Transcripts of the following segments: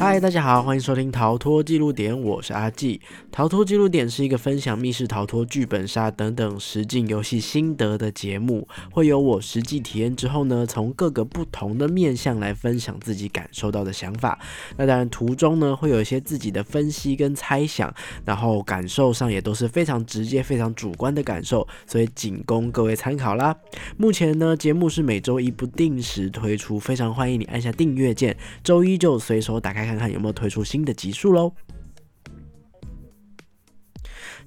嗨，大家好，欢迎收听逃脱记录点，我是阿纪。逃脱记录点是一个分享密室逃脱、剧本杀等等实境游戏心得的节目，会有我实际体验之后呢，从各个不同的面向来分享自己感受到的想法。那当然途中呢，会有一些自己的分析跟猜想，然后感受上也都是非常直接、非常主观的感受，所以仅供各位参考啦。目前呢，节目是每周一不定时推出，非常欢迎你按下订阅键，周一就随手打开。看看有没有推出新的集数喽。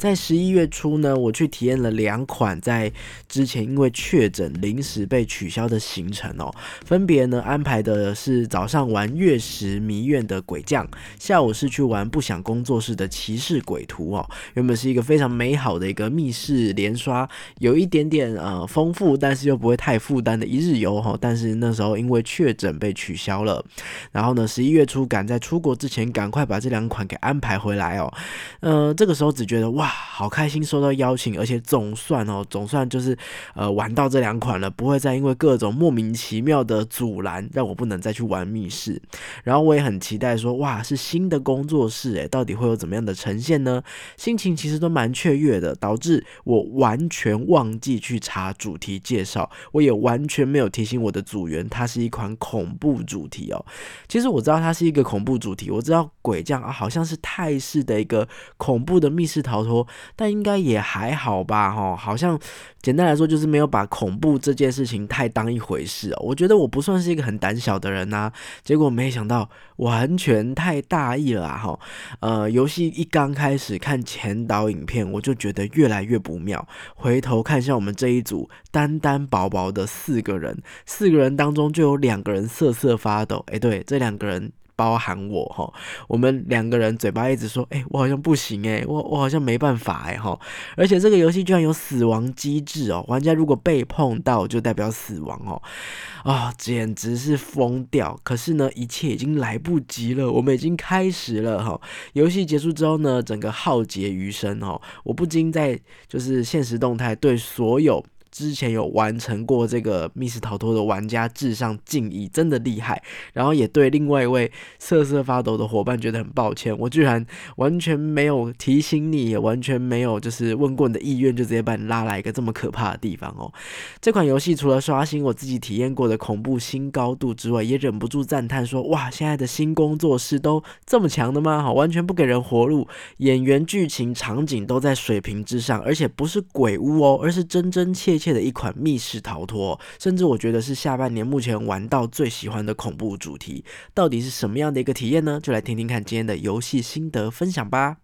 在十一月初呢，我去体验了两款在之前因为确诊临时被取消的行程哦，分别呢安排的是早上玩月食迷院的鬼将，下午是去玩不想工作室的骑士鬼图哦。原本是一个非常美好的一个密室连刷，有一点点呃丰富，但是又不会太负担的一日游哈。但是那时候因为确诊被取消了，然后呢十一月初赶在出国之前赶快把这两款给安排回来哦。呃，这个时候只觉得哇。好开心收到邀请，而且总算哦，总算就是呃玩到这两款了，不会再因为各种莫名其妙的阻拦让我不能再去玩密室。然后我也很期待说，哇，是新的工作室诶，到底会有怎么样的呈现呢？心情其实都蛮雀跃的，导致我完全忘记去查主题介绍，我也完全没有提醒我的组员，它是一款恐怖主题哦。其实我知道它是一个恐怖主题，我知道鬼将啊好像是泰式的一个恐怖的密室逃脱。但应该也还好吧，哈，好像简单来说就是没有把恐怖这件事情太当一回事哦。我觉得我不算是一个很胆小的人呐，结果没想到完全太大意了哈。呃，游戏一刚开始看前导影片，我就觉得越来越不妙。回头看一下我们这一组单单薄薄的四个人，四个人当中就有两个人瑟瑟发抖。哎，对，这两个人。包含我哈，我们两个人嘴巴一直说，哎，我好像不行哎，我我好像没办法哎哈，而且这个游戏居然有死亡机制哦，玩家如果被碰到就代表死亡哦，啊，简直是疯掉！可是呢，一切已经来不及了，我们已经开始了哈，游戏结束之后呢，整个浩劫余生哦，我不禁在就是现实动态对所有。之前有完成过这个密室逃脱的玩家致上敬意，真的厉害。然后也对另外一位瑟瑟发抖的伙伴觉得很抱歉，我居然完全没有提醒你，也完全没有就是问过你的意愿，就直接把你拉来一个这么可怕的地方哦。这款游戏除了刷新我自己体验过的恐怖新高度之外，也忍不住赞叹说：哇，现在的新工作室都这么强的吗？好，完全不给人活路，演员、剧情、场景都在水平之上，而且不是鬼屋哦，而是真真切。切的一款密室逃脱，甚至我觉得是下半年目前玩到最喜欢的恐怖主题，到底是什么样的一个体验呢？就来听听看今天的游戏心得分享吧。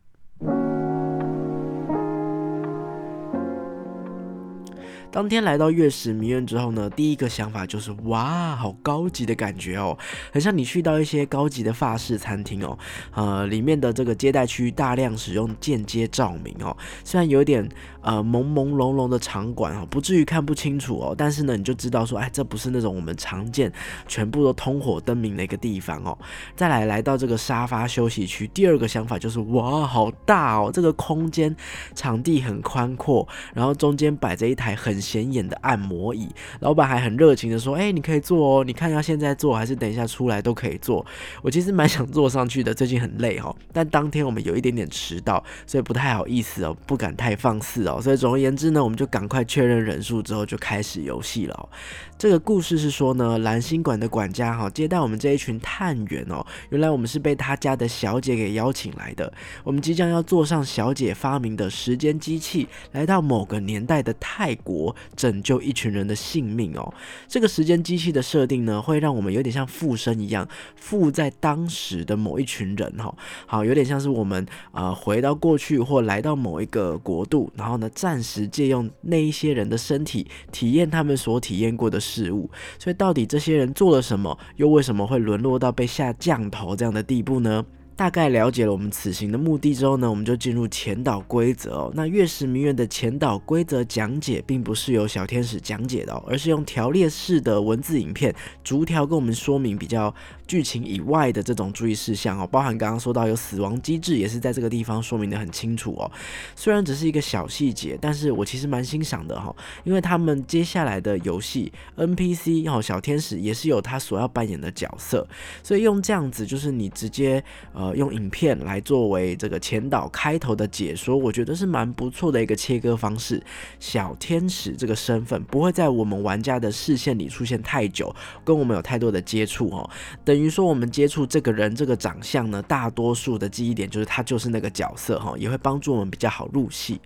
当天来到月食迷院之后呢，第一个想法就是哇，好高级的感觉哦，很像你去到一些高级的法式餐厅哦，呃，里面的这个接待区大量使用间接照明哦，虽然有点呃朦朦胧胧的场馆哦，不至于看不清楚哦，但是呢，你就知道说，哎，这不是那种我们常见全部都通火灯明的一个地方哦。再来来到这个沙发休息区，第二个想法就是哇，好大哦，这个空间场地很宽阔，然后中间摆着一台很。很显眼的按摩椅，老板还很热情的说：“哎，你可以坐哦，你看要现在坐还是等一下出来都可以坐。”我其实蛮想坐上去的，最近很累哈。但当天我们有一点点迟到，所以不太好意思哦，不敢太放肆哦。所以总而言之呢，我们就赶快确认人数之后就开始游戏了。这个故事是说呢，蓝星馆的管家哈接待我们这一群探员哦，原来我们是被他家的小姐给邀请来的。我们即将要坐上小姐发明的时间机器，来到某个年代的泰国。拯救一群人的性命哦！这个时间机器的设定呢，会让我们有点像附身一样，附在当时的某一群人哈。好，有点像是我们呃回到过去或来到某一个国度，然后呢暂时借用那一些人的身体，体验他们所体验过的事物。所以到底这些人做了什么，又为什么会沦落到被下降头这样的地步呢？大概了解了我们此行的目的之后呢，我们就进入前导规则哦。那月食迷院的前导规则讲解，并不是由小天使讲解的，哦而是用条列式的文字影片，逐条跟我们说明比较剧情以外的这种注意事项哦。包含刚刚说到有死亡机制，也是在这个地方说明的很清楚哦。虽然只是一个小细节，但是我其实蛮欣赏的哈，因为他们接下来的游戏 NPC 哦，小天使也是有他所要扮演的角色，所以用这样子就是你直接呃。呃，用影片来作为这个前导开头的解说，我觉得是蛮不错的一个切割方式。小天使这个身份不会在我们玩家的视线里出现太久，跟我们有太多的接触哦。等于说我们接触这个人这个长相呢，大多数的记忆点就是他就是那个角色哈，也会帮助我们比较好入戏。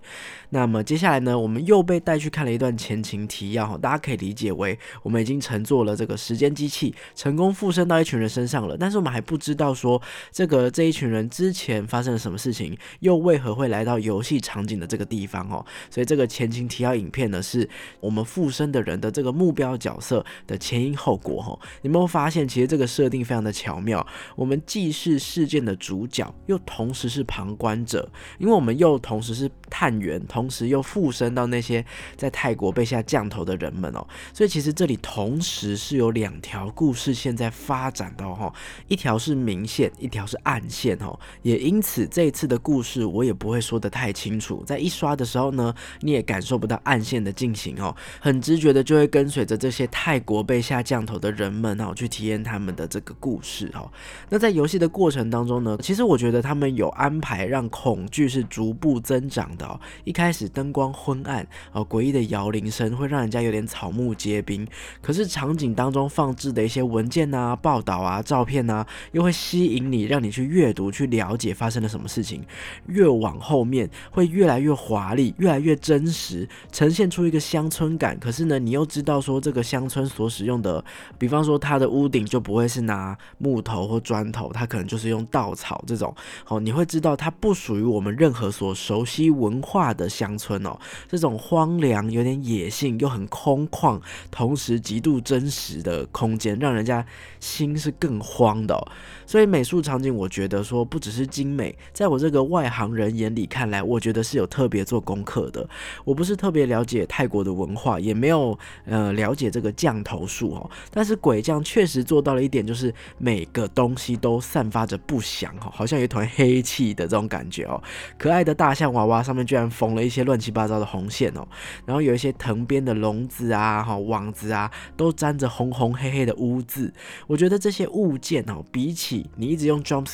那么接下来呢，我们又被带去看了一段前情提要哈，大家可以理解为我们已经乘坐了这个时间机器，成功附身到一群人身上了，但是我们还不知道说这个。这一群人之前发生了什么事情，又为何会来到游戏场景的这个地方哦？所以这个前情提要影片呢，是我们附身的人的这个目标角色的前因后果哈。有没有发现，其实这个设定非常的巧妙？我们既是事件的主角，又同时是旁观者，因为我们又同时是探员，同时又附身到那些在泰国被下降头的人们哦。所以其实这里同时是有两条故事线在发展的哈，一条是明线，一条是暗。线哦，也因此这一次的故事我也不会说得太清楚，在一刷的时候呢，你也感受不到暗线的进行哦，很直觉的就会跟随着这些泰国被下降头的人们哦，去体验他们的这个故事哦。那在游戏的过程当中呢，其实我觉得他们有安排让恐惧是逐步增长的哦。一开始灯光昏暗哦，诡异的摇铃声会让人家有点草木皆兵，可是场景当中放置的一些文件啊、报道啊、照片啊，又会吸引你，让你去。阅读去了解发生了什么事情，越往后面会越来越华丽，越来越真实，呈现出一个乡村感。可是呢，你又知道说这个乡村所使用的，比方说它的屋顶就不会是拿木头或砖头，它可能就是用稻草这种。哦，你会知道它不属于我们任何所熟悉文化的乡村哦。这种荒凉、有点野性又很空旷，同时极度真实的空间，让人家心是更慌的。所以美术场景，我觉得说不只是精美，在我这个外行人眼里看来，我觉得是有特别做功课的。我不是特别了解泰国的文化，也没有呃了解这个降头术哦。但是鬼将确实做到了一点，就是每个东西都散发着不祥哈，好像有一团黑气的这种感觉哦。可爱的大象娃娃上面居然缝了一些乱七八糟的红线哦，然后有一些藤编的笼子啊、哈网子啊，都沾着红红黑黑的污渍。我觉得这些物件哦，比起你一直用 drops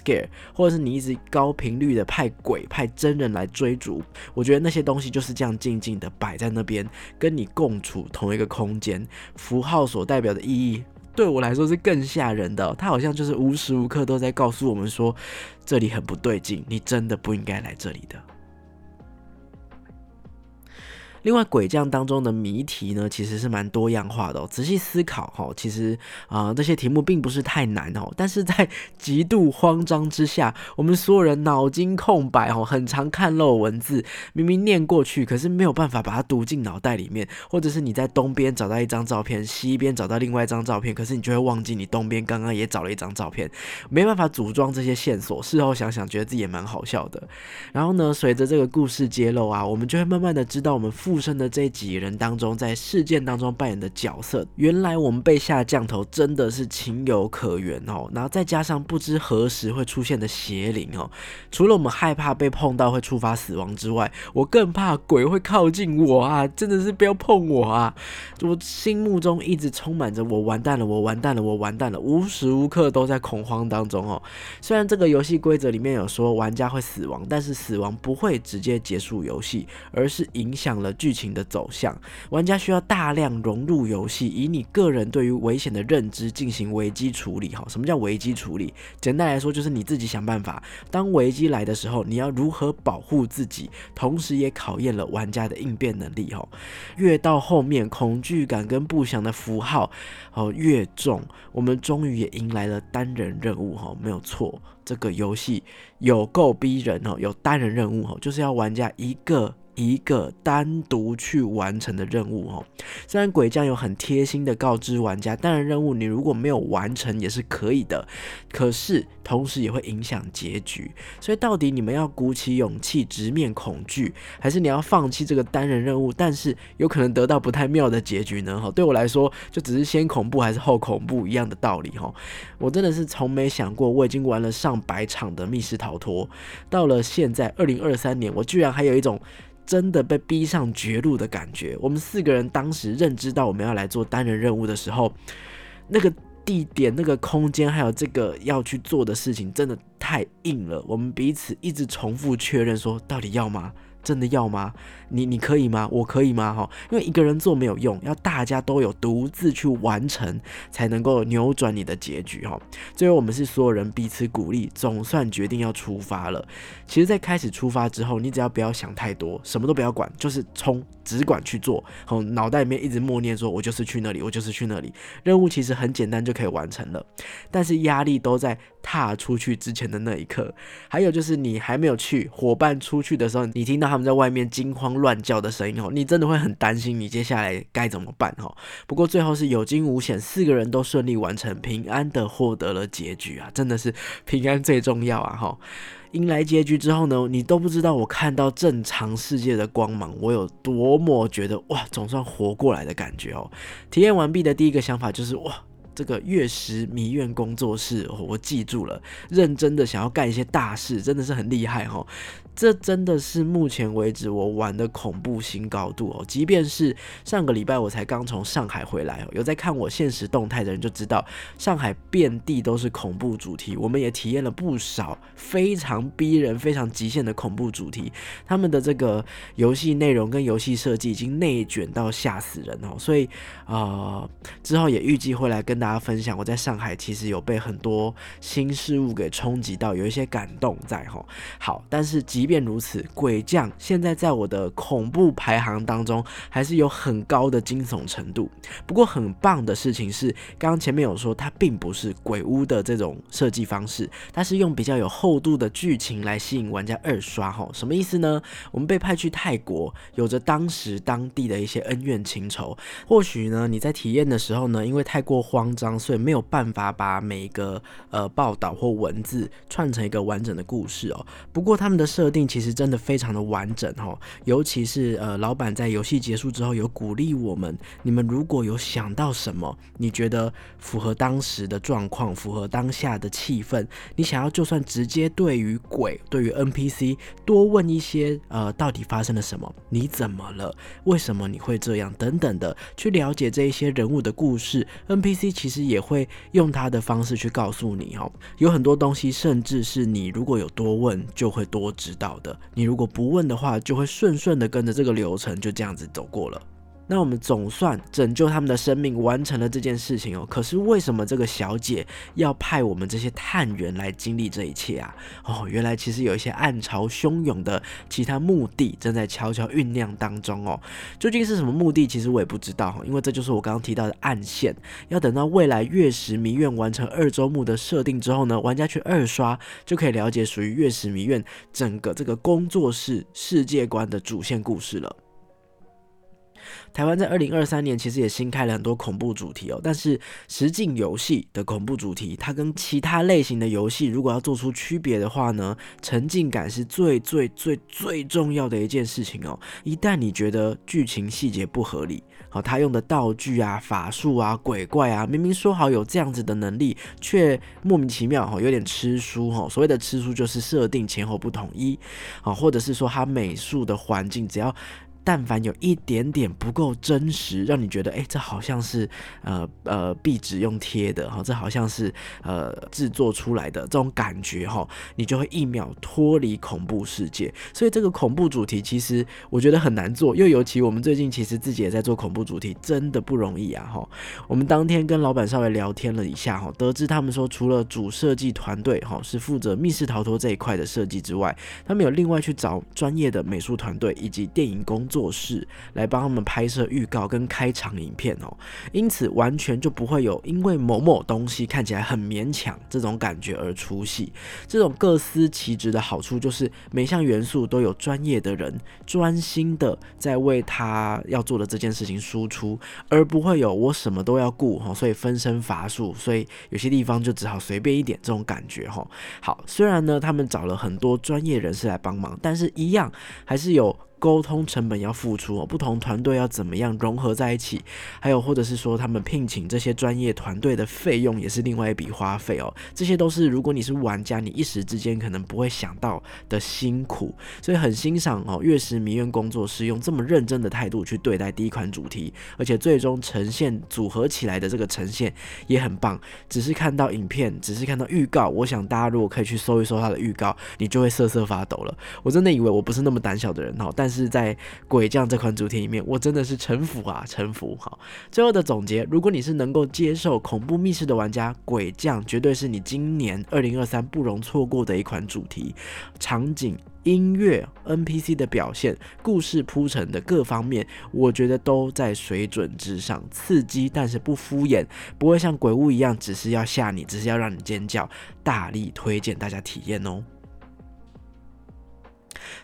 或者是你一直高频率的派鬼派真人来追逐，我觉得那些东西就是这样静静的摆在那边，跟你共处同一个空间。符号所代表的意义，对我来说是更吓人的。它好像就是无时无刻都在告诉我们说，这里很不对劲，你真的不应该来这里的。另外，鬼将当中的谜题呢，其实是蛮多样化的哦。仔细思考哈，其实啊，这些题目并不是太难哦。但是在极度慌张之下，我们所有人脑筋空白哦，很常看漏文字，明明念过去，可是没有办法把它读进脑袋里面。或者是你在东边找到一张照片，西边找到另外一张照片，可是你就会忘记你东边刚刚也找了一张照片，没办法组装这些线索。事后想想，觉得自己也蛮好笑的。然后呢，随着这个故事揭露啊，我们就会慢慢的知道我们父。出生的这几人当中，在事件当中扮演的角色，原来我们被下降头真的是情有可原哦。然后再加上不知何时会出现的邪灵哦，除了我们害怕被碰到会触发死亡之外，我更怕鬼会靠近我啊！真的是不要碰我啊！我心目中一直充满着我完蛋了，我完蛋了，我完蛋了，无时无刻都在恐慌当中哦。虽然这个游戏规则里面有说玩家会死亡，但是死亡不会直接结束游戏，而是影响了剧。剧情的走向，玩家需要大量融入游戏，以你个人对于危险的认知进行危机处理。哈，什么叫危机处理？简单来说，就是你自己想办法，当危机来的时候，你要如何保护自己，同时也考验了玩家的应变能力。哈，越到后面，恐惧感跟不祥的符号哦越重，我们终于也迎来了单人任务。哈，没有错，这个游戏有够逼人哦，有单人任务哦，就是要玩家一个。一个单独去完成的任务哦。虽然鬼将有很贴心的告知玩家，单人任务你如果没有完成也是可以的，可是同时也会影响结局。所以到底你们要鼓起勇气直面恐惧，还是你要放弃这个单人任务，但是有可能得到不太妙的结局呢？哈，对我来说就只是先恐怖还是后恐怖一样的道理哈。我真的是从没想过，我已经玩了上百场的密室逃脱，到了现在二零二三年，我居然还有一种。真的被逼上绝路的感觉。我们四个人当时认知到我们要来做单人任务的时候，那个地点、那个空间，还有这个要去做的事情，真的太硬了。我们彼此一直重复确认说，到底要吗？真的要吗？你你可以吗？我可以吗？哈，因为一个人做没有用，要大家都有独自去完成，才能够扭转你的结局哈。最后我们是所有人彼此鼓励，总算决定要出发了。其实，在开始出发之后，你只要不要想太多，什么都不要管，就是冲，只管去做。好，脑袋里面一直默念说：“我就是去那里，我就是去那里。”任务其实很简单就可以完成了，但是压力都在踏出去之前的那一刻。还有就是你还没有去，伙伴出去的时候，你听到们在外面惊慌乱叫的声音哦，你真的会很担心，你接下来该怎么办哈？不过最后是有惊无险，四个人都顺利完成，平安的获得了结局啊！真的是平安最重要啊哈！迎来结局之后呢，你都不知道我看到正常世界的光芒，我有多么觉得哇，总算活过来的感觉哦！体验完毕的第一个想法就是哇。这个月食迷院工作室，我记住了，认真的想要干一些大事，真的是很厉害哈。这真的是目前为止我玩的恐怖新高度哦。即便是上个礼拜我才刚从上海回来哦，有在看我现实动态的人就知道，上海遍地都是恐怖主题。我们也体验了不少非常逼人、非常极限的恐怖主题。他们的这个游戏内容跟游戏设计已经内卷到吓死人哦。所以啊，之后也预计会来跟大家分享，我在上海其实有被很多新事物给冲击到，有一些感动在哈。好，但是即即便如此，鬼将现在在我的恐怖排行当中还是有很高的惊悚程度。不过很棒的事情是，刚刚前面有说它并不是鬼屋的这种设计方式，它是用比较有厚度的剧情来吸引玩家二刷。哈，什么意思呢？我们被派去泰国，有着当时当地的一些恩怨情仇。或许呢，你在体验的时候呢，因为太过慌张，所以没有办法把每一个呃报道或文字串成一个完整的故事哦。不过他们的设定。其实真的非常的完整哈，尤其是呃，老板在游戏结束之后有鼓励我们，你们如果有想到什么，你觉得符合当时的状况，符合当下的气氛，你想要就算直接对于鬼，对于 NPC 多问一些，呃，到底发生了什么？你怎么了？为什么你会这样？等等的，去了解这一些人物的故事，NPC 其实也会用他的方式去告诉你哦，有很多东西，甚至是你如果有多问，就会多知到。的，你如果不问的话，就会顺顺的跟着这个流程就这样子走过了。那我们总算拯救他们的生命，完成了这件事情哦。可是为什么这个小姐要派我们这些探员来经历这一切啊？哦，原来其实有一些暗潮汹涌的其他目的正在悄悄酝酿当中哦。究竟是什么目的？其实我也不知道哈，因为这就是我刚刚提到的暗线。要等到未来月食迷院完成二周目的设定之后呢，玩家去二刷就可以了解属于月食迷院整个这个工作室世界观的主线故事了。台湾在二零二三年其实也新开了很多恐怖主题哦，但是实境游戏的恐怖主题，它跟其他类型的游戏如果要做出区别的话呢，沉浸感是最最最最重要的一件事情哦。一旦你觉得剧情细节不合理，好，他用的道具啊、法术啊、鬼怪啊，明明说好有这样子的能力，却莫名其妙哈，有点吃书哈。所谓的吃书就是设定前后不统一，啊，或者是说他美术的环境只要。但凡有一点点不够真实，让你觉得哎，这好像是呃呃壁纸用贴的哈，这好像是呃制作出来的这种感觉哈，你就会一秒脱离恐怖世界。所以这个恐怖主题其实我觉得很难做，又尤其我们最近其实自己也在做恐怖主题，真的不容易啊哈。我们当天跟老板稍微聊天了一下哈，得知他们说除了主设计团队哈是负责密室逃脱这一块的设计之外，他们有另外去找专业的美术团队以及电影工作。作室来帮他们拍摄预告跟开场影片哦，因此完全就不会有因为某某东西看起来很勉强这种感觉而出戏。这种各司其职的好处就是每项元素都有专业的人专心的在为他要做的这件事情输出，而不会有我什么都要顾哈，所以分身乏术，所以有些地方就只好随便一点这种感觉哈。好，虽然呢他们找了很多专业人士来帮忙，但是一样还是有。沟通成本要付出哦，不同团队要怎么样融合在一起，还有或者是说他们聘请这些专业团队的费用也是另外一笔花费哦，这些都是如果你是玩家，你一时之间可能不会想到的辛苦，所以很欣赏哦，月食迷院工作室用这么认真的态度去对待第一款主题，而且最终呈现组合起来的这个呈现也很棒。只是看到影片，只是看到预告，我想大家如果可以去搜一搜它的预告，你就会瑟瑟发抖了。我真的以为我不是那么胆小的人哦，但但是在鬼将这款主题里面，我真的是臣服啊，臣服！好，最后的总结，如果你是能够接受恐怖密室的玩家，鬼将绝对是你今年二零二三不容错过的一款主题。场景、音乐、NPC 的表现、故事铺陈的各方面，我觉得都在水准之上，刺激但是不敷衍，不会像鬼屋一样，只是要吓你，只是要让你尖叫。大力推荐大家体验哦！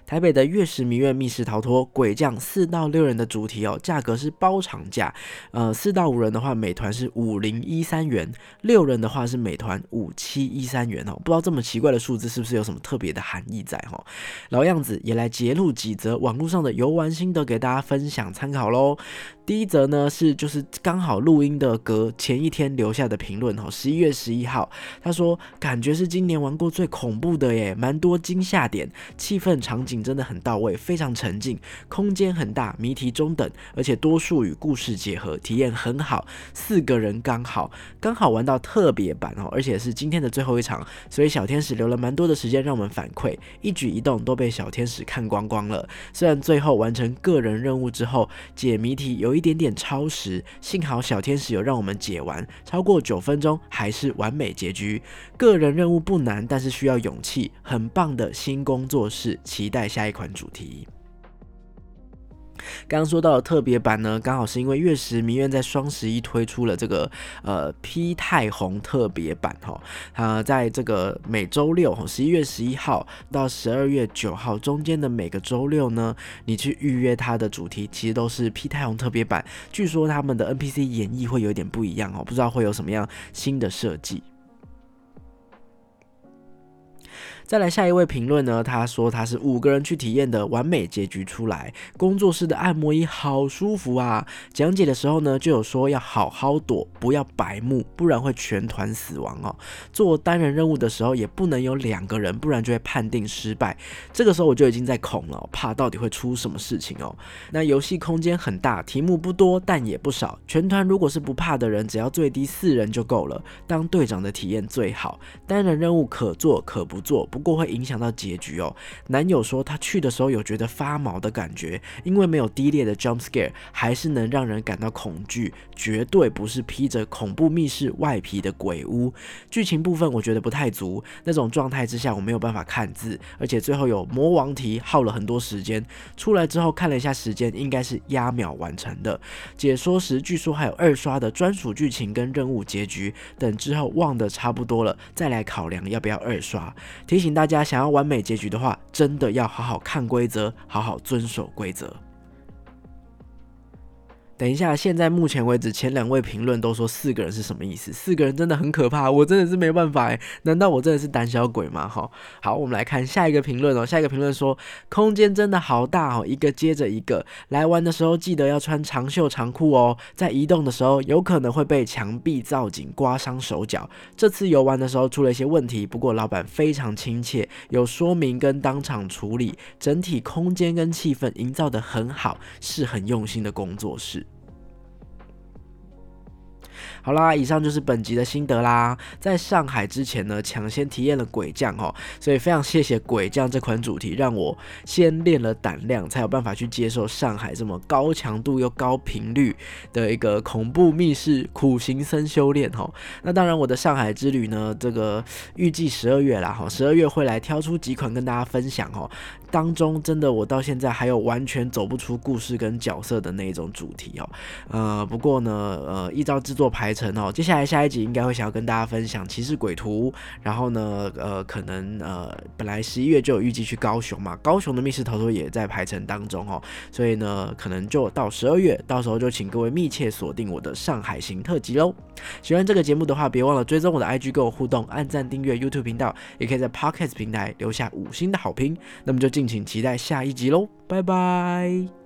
台北的月食迷月密室逃脱鬼将四到六人的主题哦，价格是包场价。呃，四到五人的话，美团是五零一三元；六人的话是美团五七一三元哦。不知道这么奇怪的数字是不是有什么特别的含义在哈？老样子也来揭露几则网络上的游玩心得给大家分享参考喽。第一则呢是就是刚好录音的隔前一天留下的评论哈，十一月十一号，他说感觉是今年玩过最恐怖的耶，蛮多惊吓点，气氛场景真的很到位，非常沉浸，空间很大，谜题中等，而且多数与故事结合，体验很好，四个人刚好刚好玩到特别版哦，而且是今天的最后一场，所以小天使留了蛮多的时间让我们反馈，一举一动都被小天使看光光了。虽然最后完成个人任务之后解谜题有。有一点点超时，幸好小天使有让我们解完，超过九分钟还是完美结局。个人任务不难，但是需要勇气。很棒的新工作室，期待下一款主题。刚刚说到的特别版呢，刚好是因为月食迷院在双十一推出了这个呃 P 太红特别版哈，它在这个每周六十一月十一号到十二月九号中间的每个周六呢，你去预约它的主题，其实都是 P 太红特别版。据说他们的 NPC 演绎会有点不一样哦，不知道会有什么样新的设计。再来下一位评论呢？他说他是五个人去体验的完美结局出来，工作室的按摩椅好舒服啊！讲解的时候呢，就有说要好好躲，不要白目，不然会全团死亡哦。做单人任务的时候也不能有两个人，不然就会判定失败。这个时候我就已经在恐了，怕到底会出什么事情哦。那游戏空间很大，题目不多，但也不少。全团如果是不怕的人，只要最低四人就够了。当队长的体验最好，单人任务可做可不做。不过会影响到结局哦。男友说他去的时候有觉得发毛的感觉，因为没有低劣的 jump scare，还是能让人感到恐惧。绝对不是披着恐怖密室外皮的鬼屋。剧情部分我觉得不太足，那种状态之下我没有办法看字，而且最后有魔王题耗了很多时间。出来之后看了一下时间，应该是压秒完成的。解说时据说还有二刷的专属剧情跟任务结局，等之后忘得差不多了再来考量要不要二刷。提请大家想要完美结局的话，真的要好好看规则，好好遵守规则。等一下，现在目前为止，前两位评论都说四个人是什么意思？四个人真的很可怕，我真的是没办法哎。难道我真的是胆小鬼吗？哈，好，我们来看下一个评论哦。下一个评论说，空间真的好大哦，一个接着一个。来玩的时候记得要穿长袖长裤哦，在移动的时候有可能会被墙壁造景刮伤手脚。这次游玩的时候出了一些问题，不过老板非常亲切，有说明跟当场处理，整体空间跟气氛营造的很好，是很用心的工作室。好啦，以上就是本集的心得啦。在上海之前呢，抢先体验了鬼将哦，所以非常谢谢鬼将这款主题，让我先练了胆量，才有办法去接受上海这么高强度又高频率的一个恐怖密室苦行僧修炼哈。那当然，我的上海之旅呢，这个预计十二月啦哈，十二月会来挑出几款跟大家分享哈。当中真的我到现在还有完全走不出故事跟角色的那种主题哦。呃，不过呢，呃，依照制作排程哦，接下来下一集应该会想要跟大家分享《骑士鬼图》，然后呢，呃，可能呃，本来十一月就有预计去高雄嘛，高雄的密室逃脱也在排程当中哦，所以呢，可能就到十二月，到时候就请各位密切锁定我的上海行特辑喽。喜欢这个节目的话，别忘了追踪我的 IG 跟我互动，按赞订阅 YouTube 频道，也可以在 Podcast 平台留下五星的好评。那么就敬请期待下一集喽，拜拜。